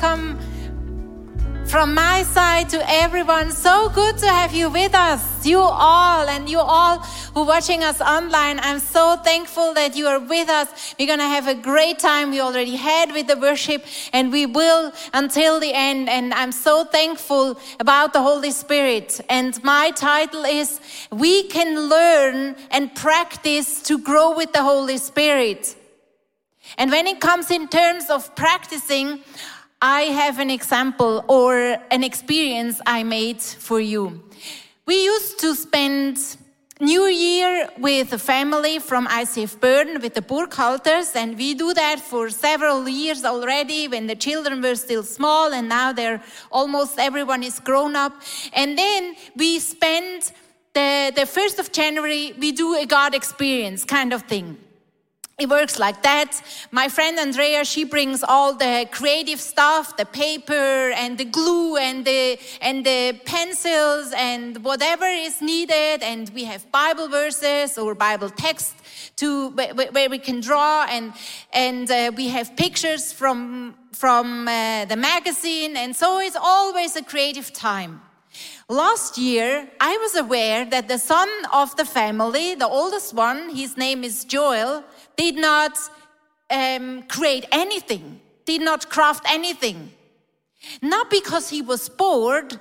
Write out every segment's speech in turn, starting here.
welcome from my side to everyone. So good to have you with us, you all, and you all who are watching us online. I'm so thankful that you are with us. We're going to have a great time. We already had with the worship, and we will until the end. And I'm so thankful about the Holy Spirit. And my title is We Can Learn and Practice to Grow with the Holy Spirit. And when it comes in terms of practicing, I have an example or an experience I made for you. We used to spend New Year with a family from ICF Bern with the Burkhalters, and we do that for several years already when the children were still small, and now they're almost everyone is grown up. And then we spend the, the 1st of January, we do a God experience kind of thing it works like that. My friend Andrea, she brings all the creative stuff, the paper and the glue and the and the pencils and whatever is needed. And we have Bible verses or Bible text to where we can draw and and uh, we have pictures from from uh, the magazine. And so it's always a creative time. Last year, I was aware that the son of the family, the oldest one, his name is Joel did not um, create anything, did not craft anything. Not because he was bored,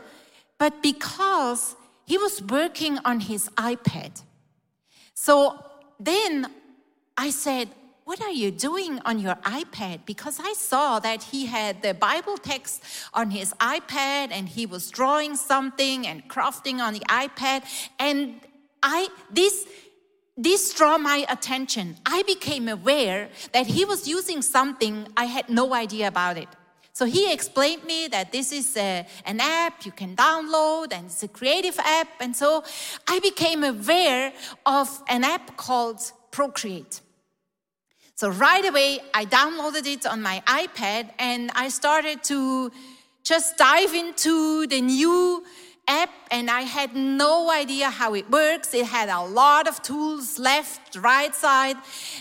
but because he was working on his iPad. So then I said, What are you doing on your iPad? Because I saw that he had the Bible text on his iPad and he was drawing something and crafting on the iPad. And I, this, this drew my attention. I became aware that he was using something I had no idea about it. So he explained me that this is a, an app you can download and it's a creative app. And so I became aware of an app called Procreate. So right away, I downloaded it on my iPad and I started to just dive into the new app and I had no idea how it works. It had a lot of tools, left, right side,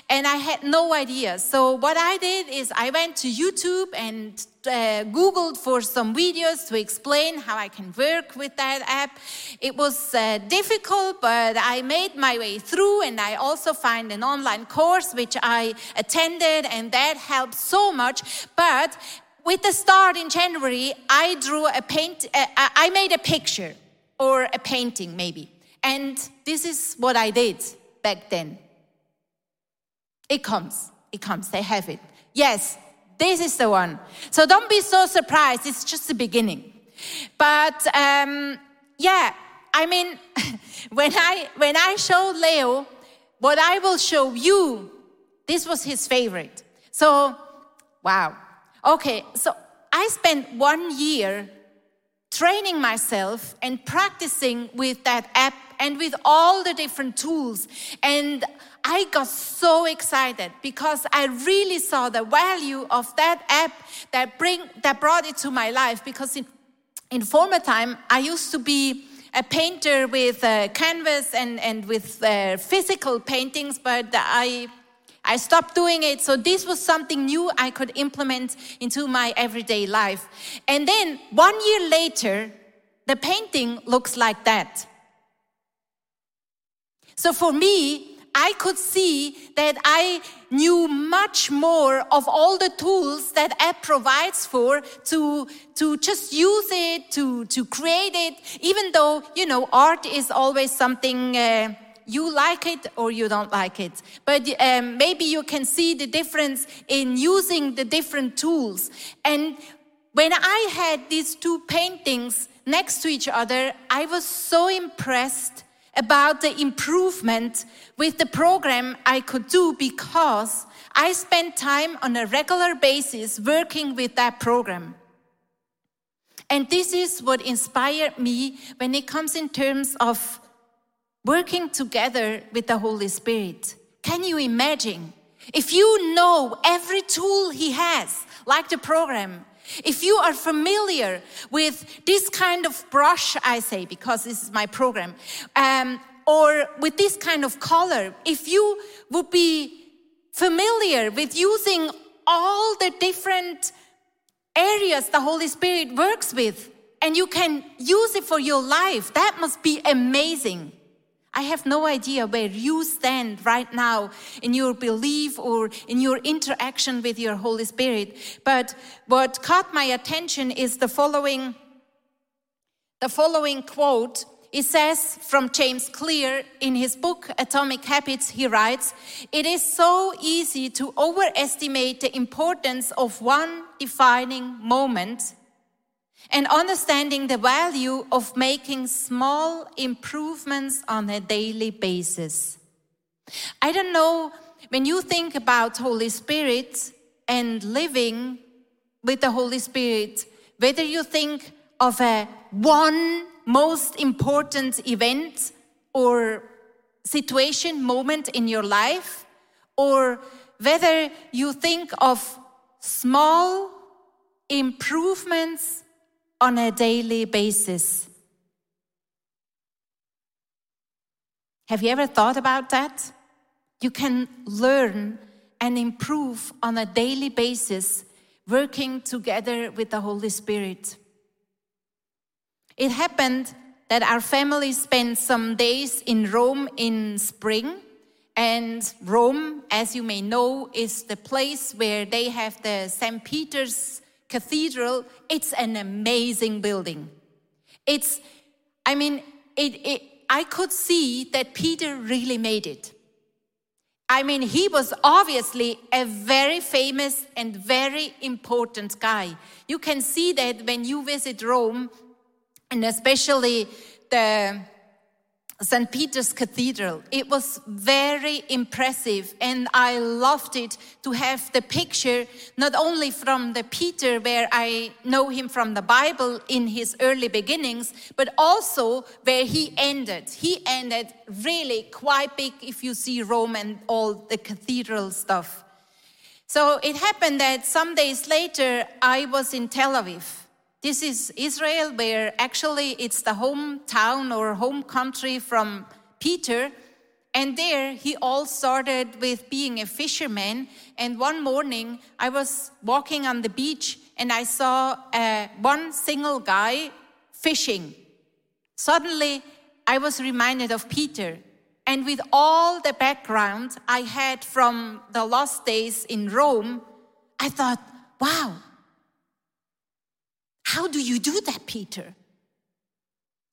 and I had no idea. So what I did is I went to YouTube and uh, Googled for some videos to explain how I can work with that app. It was uh, difficult, but I made my way through, and I also find an online course which I attended, and that helped so much. But with the start in January, I drew a paint, uh, I made a picture or a painting maybe. And this is what I did back then. It comes, it comes, they have it. Yes, this is the one. So don't be so surprised, it's just the beginning. But um, yeah, I mean, when I when I showed Leo what I will show you, this was his favorite. So, wow. Okay, so I spent one year training myself and practicing with that app and with all the different tools. And I got so excited because I really saw the value of that app that bring that brought it to my life. Because in, in former time, I used to be a painter with uh, canvas and, and with uh, physical paintings, but I I stopped doing it. So this was something new I could implement into my everyday life. And then one year later, the painting looks like that. So for me, I could see that I knew much more of all the tools that app provides for to, to just use it, to, to create it, even though, you know, art is always something uh, you like it or you don't like it. But um, maybe you can see the difference in using the different tools. And when I had these two paintings next to each other, I was so impressed about the improvement with the program I could do because I spent time on a regular basis working with that program. And this is what inspired me when it comes in terms of working together with the Holy Spirit. Can you imagine? If you know every tool He has, like the program, if you are familiar with this kind of brush, I say, because this is my program, um, or with this kind of color, if you would be familiar with using all the different areas the Holy Spirit works with and you can use it for your life. That must be amazing. I have no idea where you stand right now in your belief or in your interaction with your Holy Spirit. But what caught my attention is the following, the following quote. It says from James Clear in his book Atomic Habits, he writes, It is so easy to overestimate the importance of one defining moment and understanding the value of making small improvements on a daily basis. I don't know when you think about Holy Spirit and living with the Holy Spirit, whether you think of a one most important event or situation, moment in your life, or whether you think of small improvements on a daily basis. Have you ever thought about that? You can learn and improve on a daily basis working together with the Holy Spirit. It happened that our family spent some days in Rome in spring. And Rome, as you may know, is the place where they have the St. Peter's Cathedral, it's an amazing building. It's, I mean, it, it, I could see that Peter really made it. I mean, he was obviously a very famous and very important guy. You can see that when you visit Rome, and especially the St. Peter's Cathedral. It was very impressive, and I loved it to have the picture not only from the Peter, where I know him from the Bible in his early beginnings, but also where he ended. He ended really quite big if you see Rome and all the cathedral stuff. So it happened that some days later, I was in Tel Aviv this is Israel, where actually it's the hometown or home country from Peter. And there he all started with being a fisherman. And one morning I was walking on the beach and I saw uh, one single guy fishing. Suddenly I was reminded of Peter. And with all the background I had from the last days in Rome, I thought, wow, how do you do that, Peter?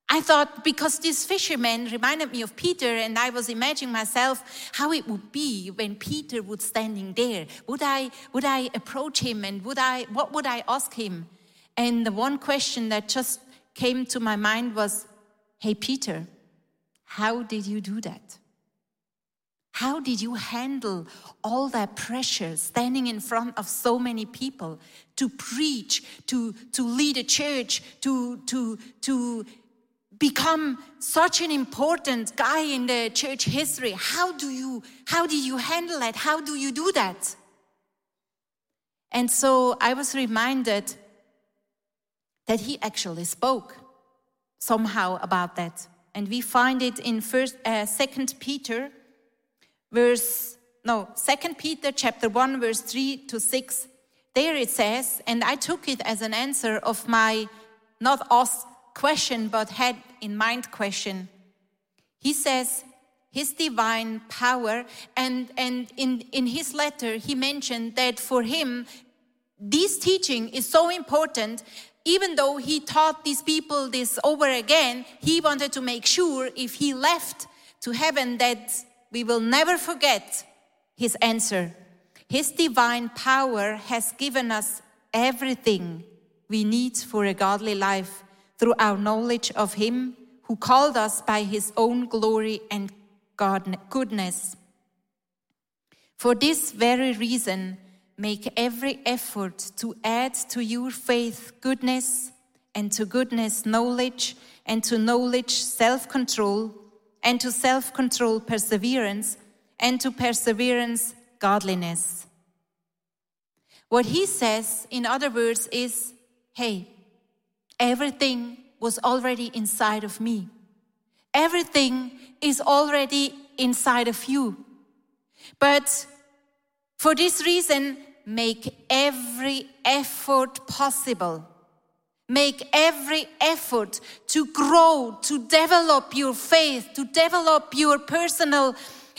I thought because this fisherman reminded me of Peter, and I was imagining myself how it would be when Peter would standing there. Would I would I approach him and would I what would I ask him? And the one question that just came to my mind was, Hey Peter, how did you do that? How did you handle all that pressure standing in front of so many people to preach, to, to lead a church, to, to, to become such an important guy in the church history? How do you, how did you handle that? How do you do that? And so I was reminded that he actually spoke somehow about that. And we find it in first, uh, Second Peter verse, no, Second Peter chapter 1, verse 3 to 6. There it says, and I took it as an answer of my not asked question, but had in mind question. He says, his divine power, and, and in, in his letter, he mentioned that for him, this teaching is so important. Even though he taught these people this over again, he wanted to make sure if he left to heaven that we will never forget his answer. His divine power has given us everything we need for a godly life through our knowledge of him who called us by his own glory and goodness. For this very reason, make every effort to add to your faith goodness, and to goodness knowledge, and to knowledge self control and to self control, perseverance, and to perseverance, godliness. What he says, in other words, is hey, everything was already inside of me. Everything is already inside of you. But for this reason, make every effort possible. Make every effort to grow, to develop your faith, to develop your personal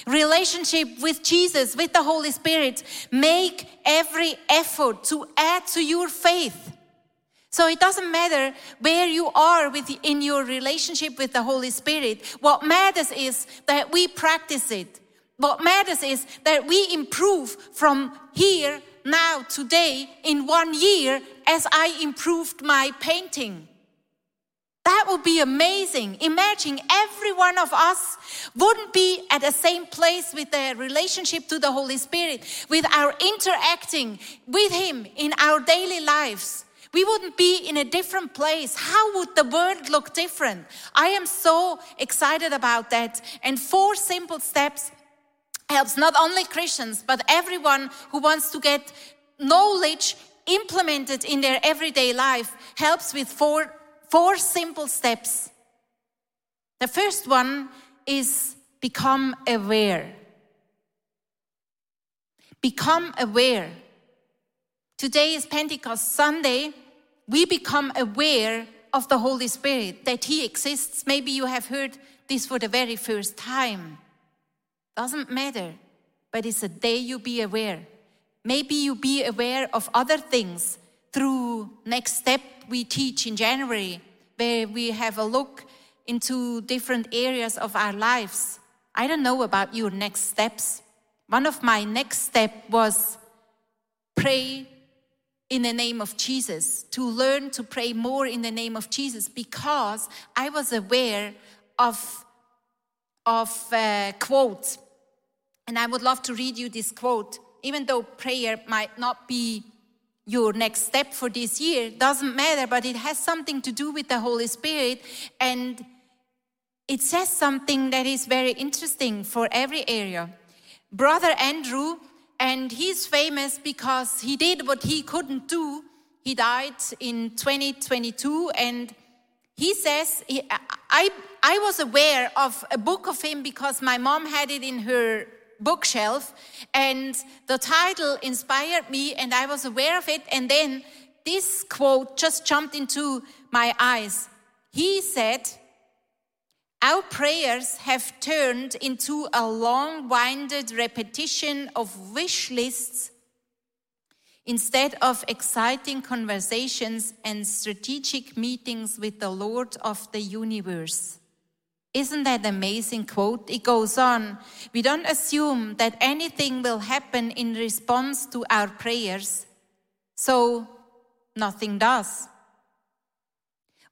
relationship with Jesus, with the Holy Spirit. Make every effort to add to your faith. So it doesn't matter where you are with, in your relationship with the Holy Spirit. What matters is that we practice it. What matters is that we improve from here, now, today, in one year, as I improved my painting. That would be amazing. Imagine every one of us wouldn't be at the same place with the relationship to the Holy Spirit, with our interacting with Him in our daily lives we wouldn't be in a different place. How would the world look different? I am so excited about that. And four simple steps helps not only Christians, but everyone who wants to get knowledge implemented in their everyday life helps with four, four simple steps. The first one is become aware. Become aware. Today is Pentecost Sunday. We become aware of the Holy Spirit, that He exists. Maybe you have heard this for the very first time. Doesn't matter, but it's a day you be aware. Maybe you be aware of other things through next step we teach in January, where we have a look into different areas of our lives. I don't know about your next steps. One of my next step was pray in the name of Jesus, to learn to pray more in the name of Jesus, because I was aware of, of uh, quotes. And I would love to read you this quote. Even though prayer might not be your next step for this year, doesn't matter, but it has something to do with the Holy Spirit. And it says something that is very interesting for every area. Brother Andrew and he's famous because he did what he couldn't do. He died in 2022, and he says, I, I was aware of a book of him because my mom had it in her bookshelf, and the title inspired me, and I was aware of it. And then this quote just jumped into my eyes. He said, our prayers have turned into a long winded repetition of wish lists instead of exciting conversations and strategic meetings with the Lord of the universe. Isn't that an amazing quote? It goes on. We don't assume that anything will happen in response to our prayers, so nothing does.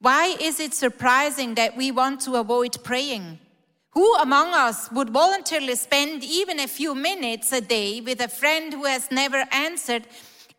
Why is it surprising that we want to avoid praying? Who among us would voluntarily spend even a few minutes a day with a friend who has never answered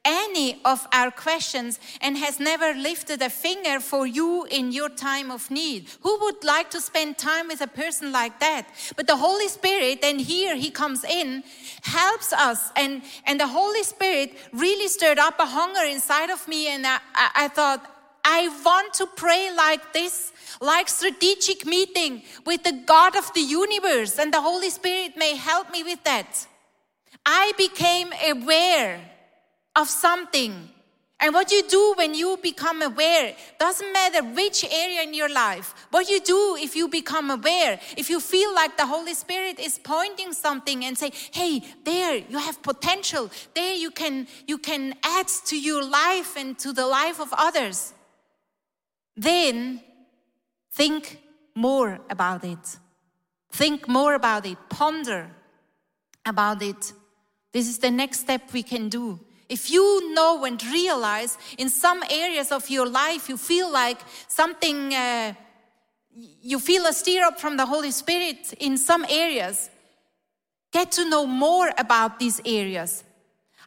any of our questions and has never lifted a finger for you in your time of need? Who would like to spend time with a person like that? But the Holy Spirit, and here he comes in, helps us. And, and the Holy Spirit really stirred up a hunger inside of me. And I, I thought, I want to pray like this, like strategic meeting with the God of the universe, and the Holy Spirit may help me with that. I became aware of something. And what you do when you become aware doesn't matter which area in your life. What you do if you become aware, if you feel like the Holy Spirit is pointing something and say, "Hey, there you have potential. There you can you can add to your life and to the life of others." then think more about it. Think more about it. Ponder about it. This is the next step we can do. If you know and realize in some areas of your life you feel like something, uh, you feel a stir up from the Holy Spirit in some areas, get to know more about these areas.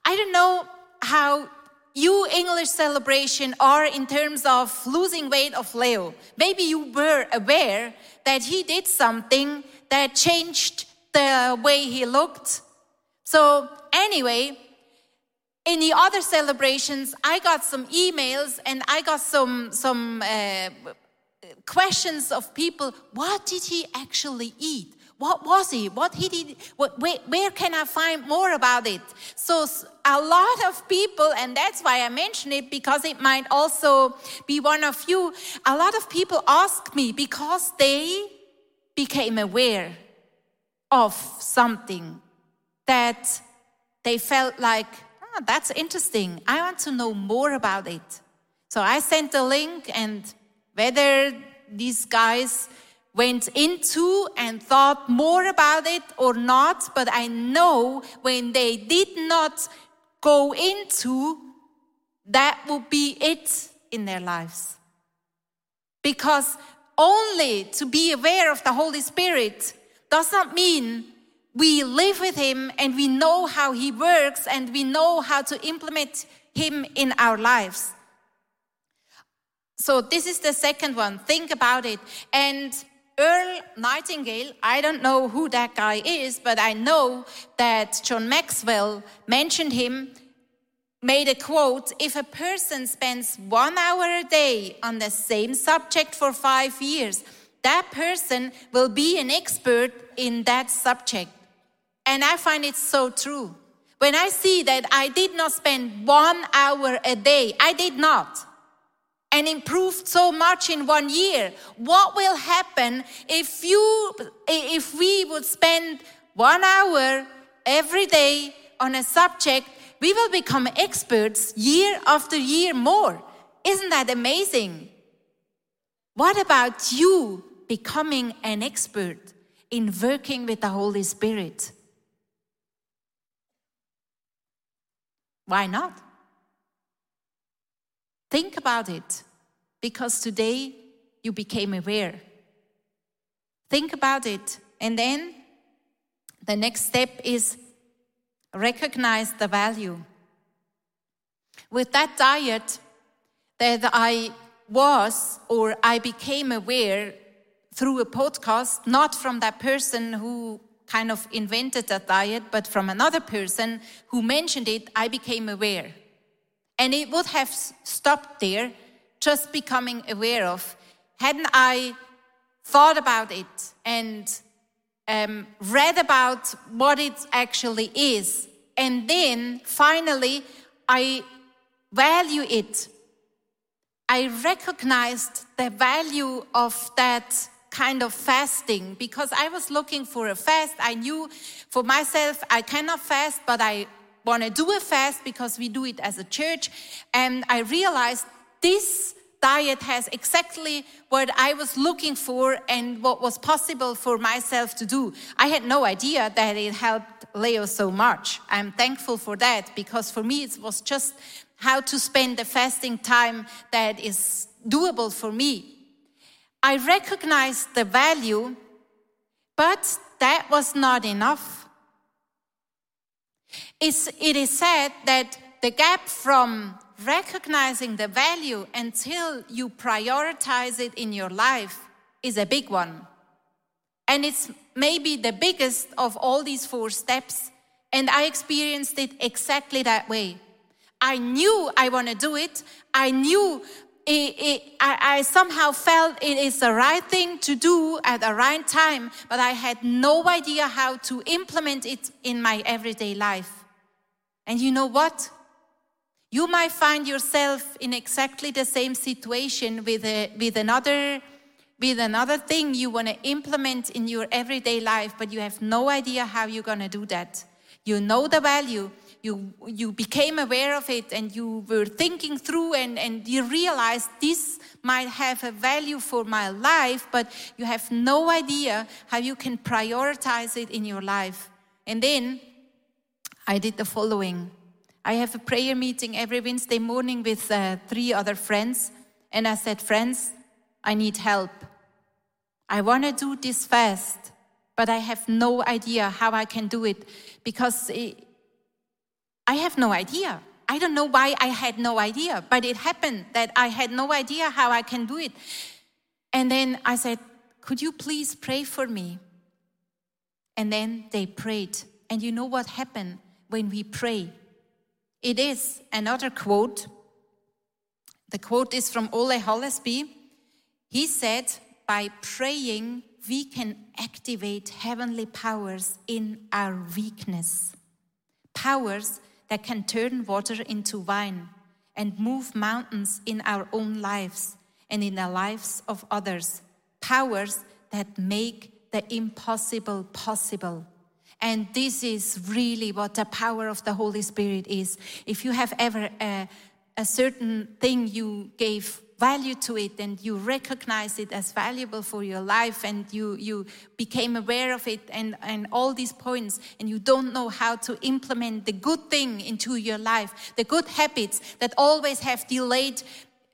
I don't know how you English celebration are in terms of losing weight of Leo. Maybe you were aware that he did something that changed the way he looked. So, anyway, in the other celebrations, I got some emails and I got some, some uh, questions of people what did he actually eat? What was he? What he did? What, where, where can I find more about it? So a lot of people, and that's why I mention it because it might also be one of you. A lot of people ask me because they became aware of something that they felt like, oh, that's interesting. I want to know more about it. So I sent a link, and whether these guys went into and thought more about it or not, but I know when they did not go into, that would be it in their lives. Because only to be aware of the Holy Spirit does not mean we live with Him and we know how He works and we know how to implement Him in our lives. So, this is the second one. Think about it. And Earl Nightingale, I don't know who that guy is, but I know that John Maxwell mentioned him, made a quote If a person spends one hour a day on the same subject for five years, that person will be an expert in that subject. And I find it so true. When I see that I did not spend one hour a day, I did not and improved so much in one year. What will happen if you if we would spend one hour every day on a subject? We will become experts year after year more. Isn't that amazing? What about you becoming an expert in working with the Holy Spirit? Why not? Think about it, because today you became aware. Think about it, and then the next step is recognize the value. With that diet that I was or I became aware through a podcast, not from that person who kind of invented that diet, but from another person who mentioned it, I became aware. And it would have stopped there, just becoming aware of, hadn't I thought about it and um, read about what it actually is. And then finally, I value it. I recognized the value of that kind of fasting because I was looking for a fast. I knew for myself I cannot fast, but I want to do a fast because we do it as a church. And I realized this diet has exactly what I was looking for and what was possible for myself to do. I had no idea that it helped Leo so much. I'm thankful for that because for me it was just how to spend the fasting time that is doable for me. I recognized the value, but that was not enough. It's, it is said that the gap from recognizing the value until you prioritize it in your life is a big one. And it's maybe the biggest of all these four steps. And I experienced it exactly that way. I knew I want to do it. I knew it, it, I, I somehow felt it is the right thing to do at the right time, but I had no idea how to implement it in my everyday life. And you know what? You might find yourself in exactly the same situation with, a, with another with another thing you want to implement in your everyday life, but you have no idea how you're going to do that. You know the value, you, you became aware of it, and you were thinking through, and, and you realized this might have a value for my life, but you have no idea how you can prioritize it in your life. And then I did the following I have a prayer meeting every Wednesday morning with uh, three other friends, and I said, Friends, I need help. I want to do this fast, but I have no idea how I can do it because it, I have no idea. I don't know why I had no idea, but it happened that I had no idea how I can do it. And then I said, Could you please pray for me? And then they prayed. And you know what happened when we pray? It is another quote. The quote is from Ole Hallesby. He said, By praying we can activate heavenly powers in our weakness. Powers that can turn water into wine and move mountains in our own lives and in the lives of others. Powers that make the impossible possible. And this is really what the power of the Holy Spirit is. If you have ever a, a certain thing you gave value to it and you recognize it as valuable for your life and you, you became aware of it and, and all these points and you don't know how to implement the good thing into your life, the good habits that always have delayed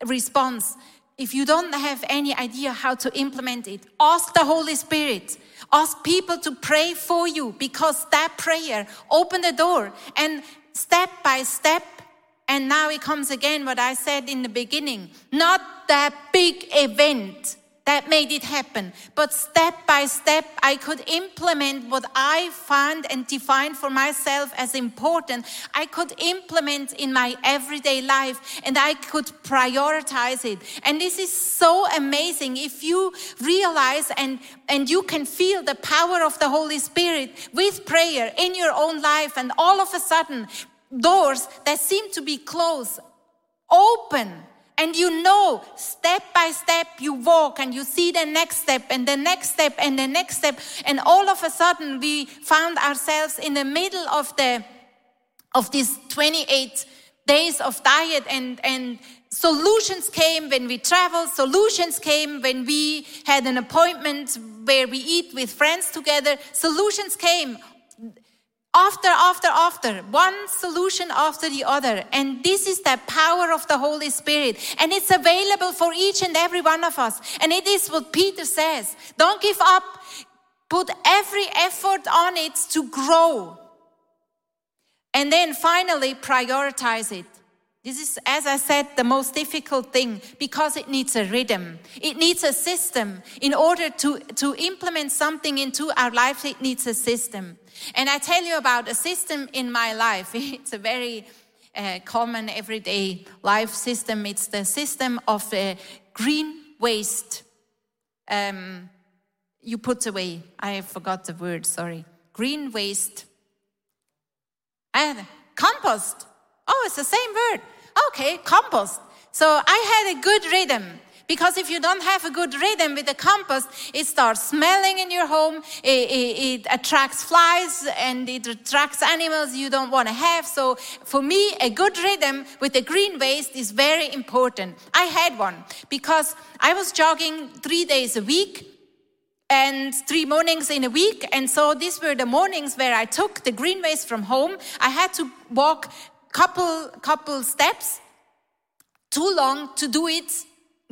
response. If you don't have any idea how to implement it, ask the Holy Spirit. Ask people to pray for you because that prayer open the door and step by step and now it comes again what I said in the beginning. Not that big event that made it happen, but step by step, I could implement what I found and defined for myself as important. I could implement in my everyday life and I could prioritize it. And this is so amazing. If you realize and, and you can feel the power of the Holy Spirit with prayer in your own life, and all of a sudden, doors that seem to be closed open and you know step by step you walk and you see the next step and the next step and the next step. And all of a sudden we found ourselves in the middle of the of these 28 days of diet and and solutions came when we traveled solutions came when we had an appointment where we eat with friends together solutions came after, after, after, one solution after the other. And this is the power of the Holy Spirit. And it's available for each and every one of us. And it is what Peter says. Don't give up. Put every effort on it to grow. And then finally, prioritize it. This is, as I said, the most difficult thing because it needs a rhythm. It needs a system. In order to, to implement something into our life, it needs a system. And I tell you about a system in my life. It's a very uh, common everyday life system. It's the system of uh, green waste. Um, you put away. I forgot the word, sorry. Green waste. And compost. Oh, it's the same word okay, compost. So I had a good rhythm. Because if you don't have a good rhythm with the compost, it starts smelling in your home, it, it, it, attracts flies and it attracts animals you don't want to have. So for me, a good rhythm with the green waste is very important. I had one because I was jogging three days a week and three mornings in a week. And so these were the mornings where I took the green waste from home. I had to walk couple couple steps too long to do it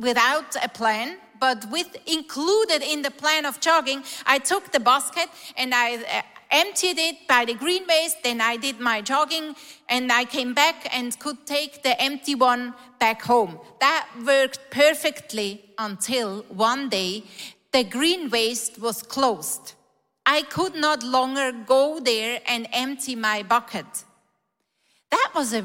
without a plan but with included in the plan of jogging i took the basket and i uh, emptied it by the green waste then i did my jogging and i came back and could take the empty one back home. That worked perfectly until one day the green waste was closed. I could not longer go there and empty my bucket. That was a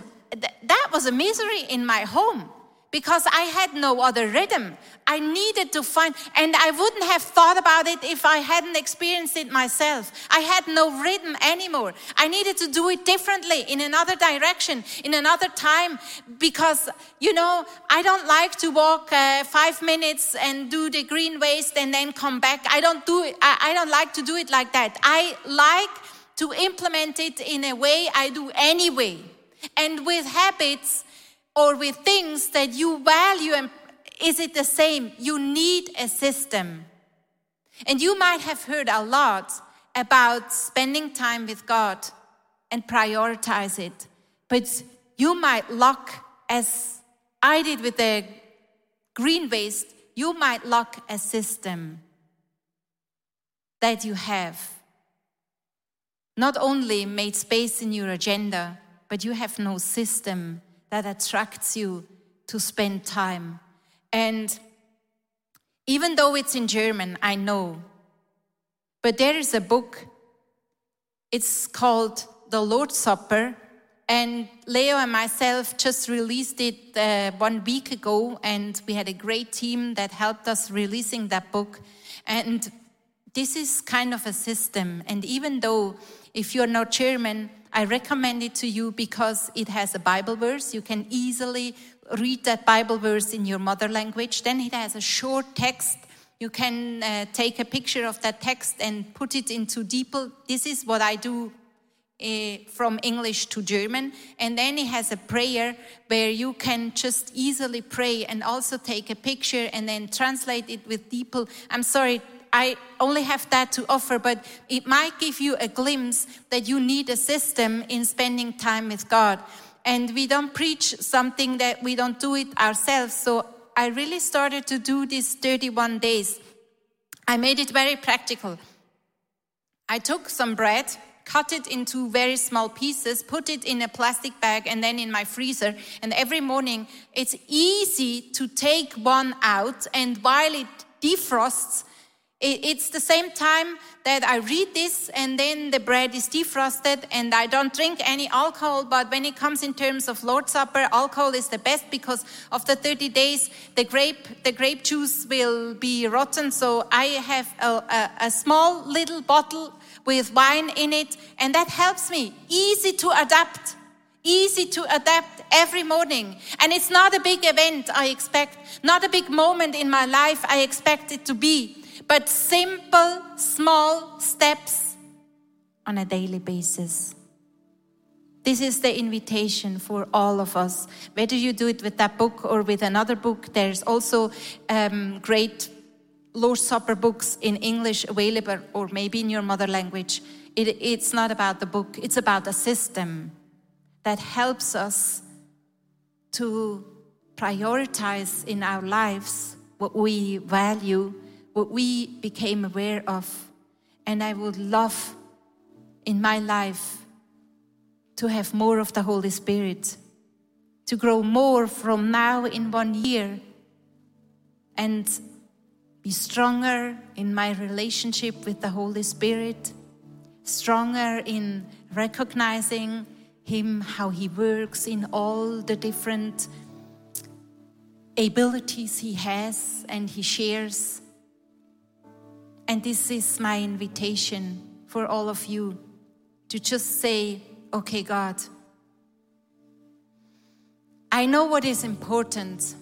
that was a misery in my home because I had no other rhythm. I needed to find, and I wouldn't have thought about it if I hadn't experienced it myself. I had no rhythm anymore. I needed to do it differently in another direction, in another time, because, you know, I don't like to walk uh, five minutes and do the green waste and then come back. I don't do it, I, I don't like to do it like that. I like to implement it in a way I do anyway. And with habits or with things that you value, and is it the same? You need a system. And you might have heard a lot about spending time with God and prioritize it. But you might lock, as I did with the green waste, you might lock a system that you have. Not only made space in your agenda, but you have no system that attracts you to spend time. And even though it's in German, I know, but there is a book, it's called The Lord's Supper. And Leo and myself just released it uh, one week ago, and we had a great team that helped us releasing that book. And this is kind of a system. And even though if you're not German, I recommend it to you because it has a Bible verse. You can easily read that Bible verse in your mother language. Then it has a short text. You can uh, take a picture of that text and put it into DeepL. This is what I do uh, from English to German. And then it has a prayer where you can just easily pray and also take a picture and then translate it with DeepL. I'm sorry, I only have that to offer, but it might give you a glimpse that you need a system in spending time with God. And we don't preach something that we don't do it ourselves. So I really started to do these 31 days. I made it very practical. I took some bread, cut it into very small pieces, put it in a plastic bag, and then in my freezer. And every morning, it's easy to take one out. And while it defrosts, it's the same time that I read this and then the bread is defrosted and I don't drink any alcohol. But when it comes in terms of Lord's Supper, alcohol is the best because after 30 days, the grape, the grape juice will be rotten. So I have a, a, a small little bottle with wine in it and that helps me. Easy to adapt. Easy to adapt every morning. And it's not a big event, I expect, not a big moment in my life, I expect it to be but simple, small steps on a daily basis. This is the invitation for all of us. Whether you do it with that book or with another book, there's also um, great Lord's Supper books in English available, or maybe in your mother language. It, it's not about the book, it's about a system that helps us to prioritize in our lives what we value what we became aware of. And I would love in my life to have more of the Holy Spirit, to grow more from now in one year and be stronger in my relationship with the Holy Spirit, stronger in recognizing Him, how He works in all the different abilities He has and He shares and this is my invitation for all of you to just say, okay, God, I know what is important.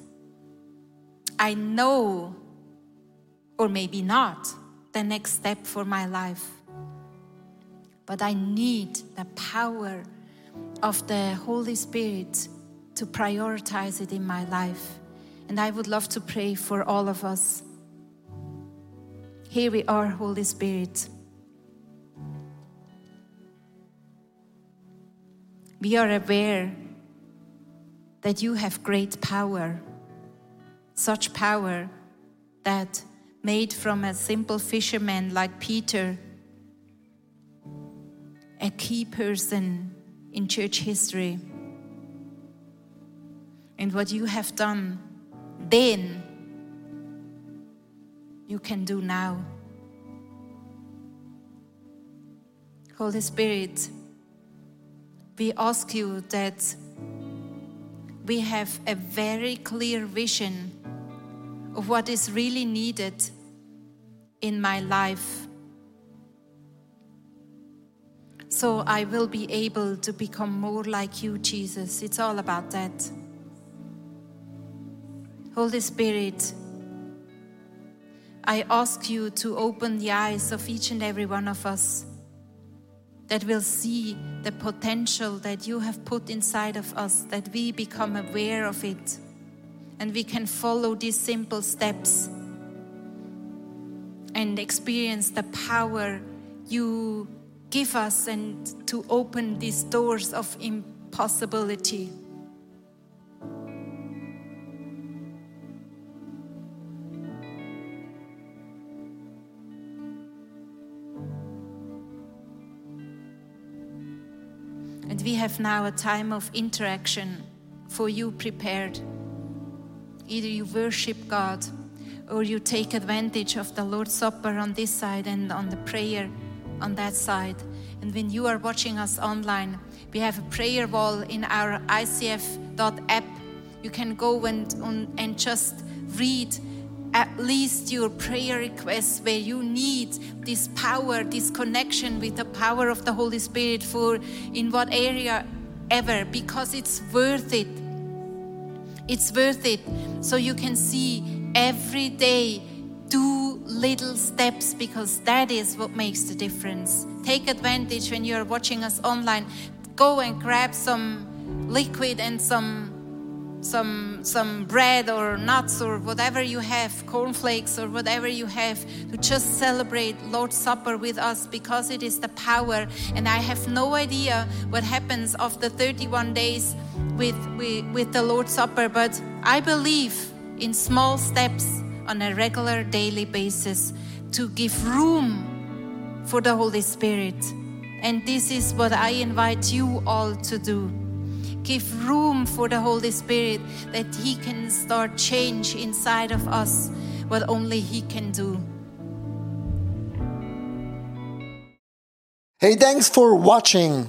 I know, or maybe not, the next step for my life. But I need the power of the Holy Spirit to prioritize it in my life. And I would love to pray for all of us here we are, Holy Spirit. We are aware that you have great power, such power that made from a simple fisherman like Peter a key person in church history. And what you have done then you can do now. Holy Spirit, we ask you that we have a very clear vision of what is really needed in my life. So I will be able to become more like you, Jesus. It's all about that. Holy Spirit, I ask you to open the eyes of each and every one of us that will see the potential that you have put inside of us, that we become aware of it and we can follow these simple steps and experience the power you give us and to open these doors of impossibility. Have now a time of interaction for you prepared. Either you worship God or you take advantage of the Lord's Supper on this side and on the prayer on that side. And when you are watching us online, we have a prayer wall in our ICF.app. You can go and, and just read at least your prayer requests where you need this power, this connection with the power of the Holy Spirit for in what area ever, because it's worth it. It's worth it. So you can see every day do little steps because that is what makes the difference. Take advantage when you are watching us online. Go and grab some liquid and some some some bread or nuts or whatever you have, cornflakes or whatever you have to just celebrate Lord's Supper with us because it is the power. And I have no idea what happens after 31 days with, with, with the Lord's Supper, but I believe in small steps on a regular daily basis to give room for the Holy Spirit. And this is what I invite you all to do. Give room for the Holy Spirit that He can start change inside of us, what only He can do. Hey, thanks for watching.